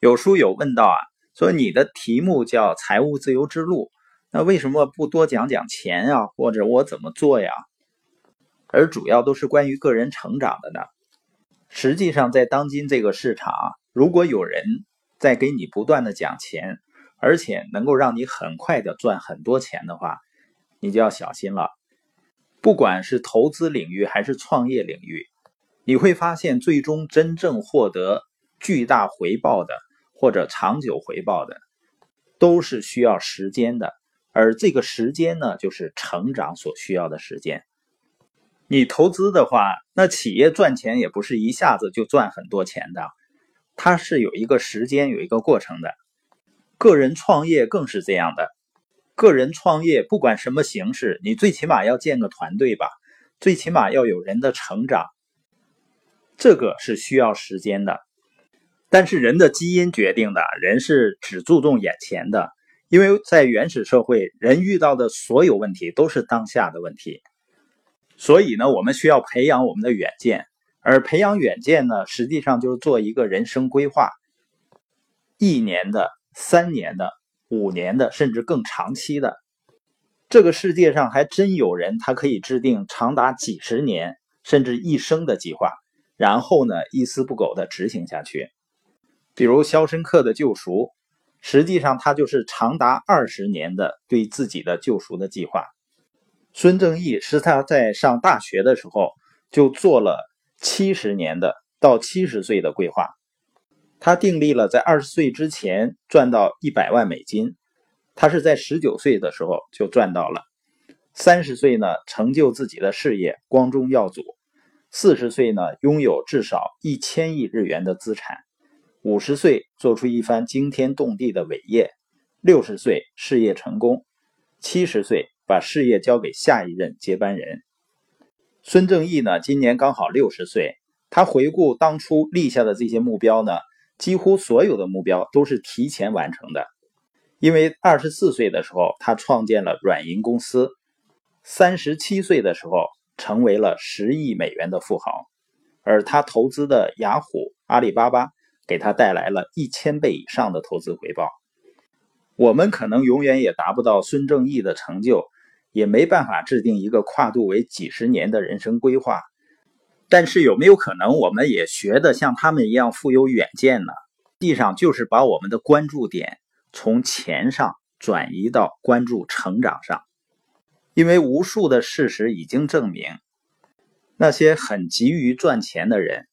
有书友问到啊，说你的题目叫“财务自由之路”，那为什么不多讲讲钱啊，或者我怎么做呀？而主要都是关于个人成长的呢？实际上，在当今这个市场，如果有人在给你不断的讲钱，而且能够让你很快的赚很多钱的话，你就要小心了。不管是投资领域还是创业领域，你会发现，最终真正获得巨大回报的。或者长久回报的，都是需要时间的，而这个时间呢，就是成长所需要的时间。你投资的话，那企业赚钱也不是一下子就赚很多钱的，它是有一个时间、有一个过程的。个人创业更是这样的，个人创业不管什么形式，你最起码要建个团队吧，最起码要有人的成长，这个是需要时间的。但是人的基因决定的，人是只注重眼前的，因为在原始社会，人遇到的所有问题都是当下的问题，所以呢，我们需要培养我们的远见，而培养远见呢，实际上就是做一个人生规划，一年的、三年的、五年的，甚至更长期的。这个世界上还真有人，他可以制定长达几十年甚至一生的计划，然后呢，一丝不苟的执行下去。比如《肖申克的救赎》，实际上它就是长达二十年的对自己的救赎的计划。孙正义是他在上大学的时候就做了七十年的到七十岁的规划。他订立了在二十岁之前赚到一百万美金，他是在十九岁的时候就赚到了。三十岁呢，成就自己的事业，光宗耀祖；四十岁呢，拥有至少一千亿日元的资产。五十岁做出一番惊天动地的伟业，六十岁事业成功，七十岁把事业交给下一任接班人。孙正义呢，今年刚好六十岁。他回顾当初立下的这些目标呢，几乎所有的目标都是提前完成的。因为二十四岁的时候，他创建了软银公司；三十七岁的时候，成为了十亿美元的富豪。而他投资的雅虎、阿里巴巴。给他带来了一千倍以上的投资回报。我们可能永远也达不到孙正义的成就，也没办法制定一个跨度为几十年的人生规划。但是有没有可能，我们也学的像他们一样富有远见呢？地上就是把我们的关注点从钱上转移到关注成长上，因为无数的事实已经证明，那些很急于赚钱的人。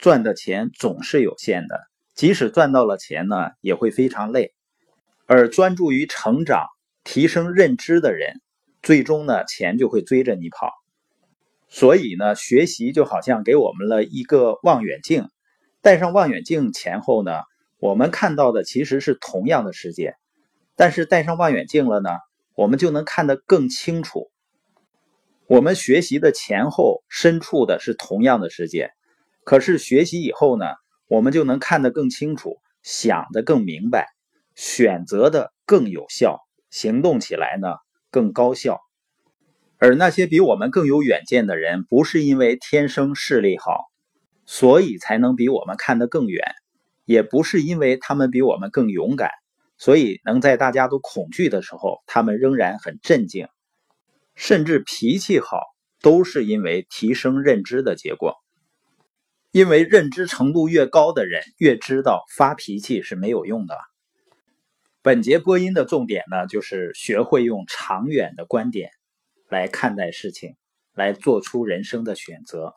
赚的钱总是有限的，即使赚到了钱呢，也会非常累。而专注于成长、提升认知的人，最终呢，钱就会追着你跑。所以呢，学习就好像给我们了一个望远镜，戴上望远镜前后呢，我们看到的其实是同样的世界，但是戴上望远镜了呢，我们就能看得更清楚。我们学习的前后深处的是同样的世界。可是学习以后呢，我们就能看得更清楚，想得更明白，选择的更有效，行动起来呢更高效。而那些比我们更有远见的人，不是因为天生视力好，所以才能比我们看得更远，也不是因为他们比我们更勇敢，所以能在大家都恐惧的时候，他们仍然很镇静，甚至脾气好，都是因为提升认知的结果。因为认知程度越高的人，越知道发脾气是没有用的。本节播音的重点呢，就是学会用长远的观点来看待事情，来做出人生的选择。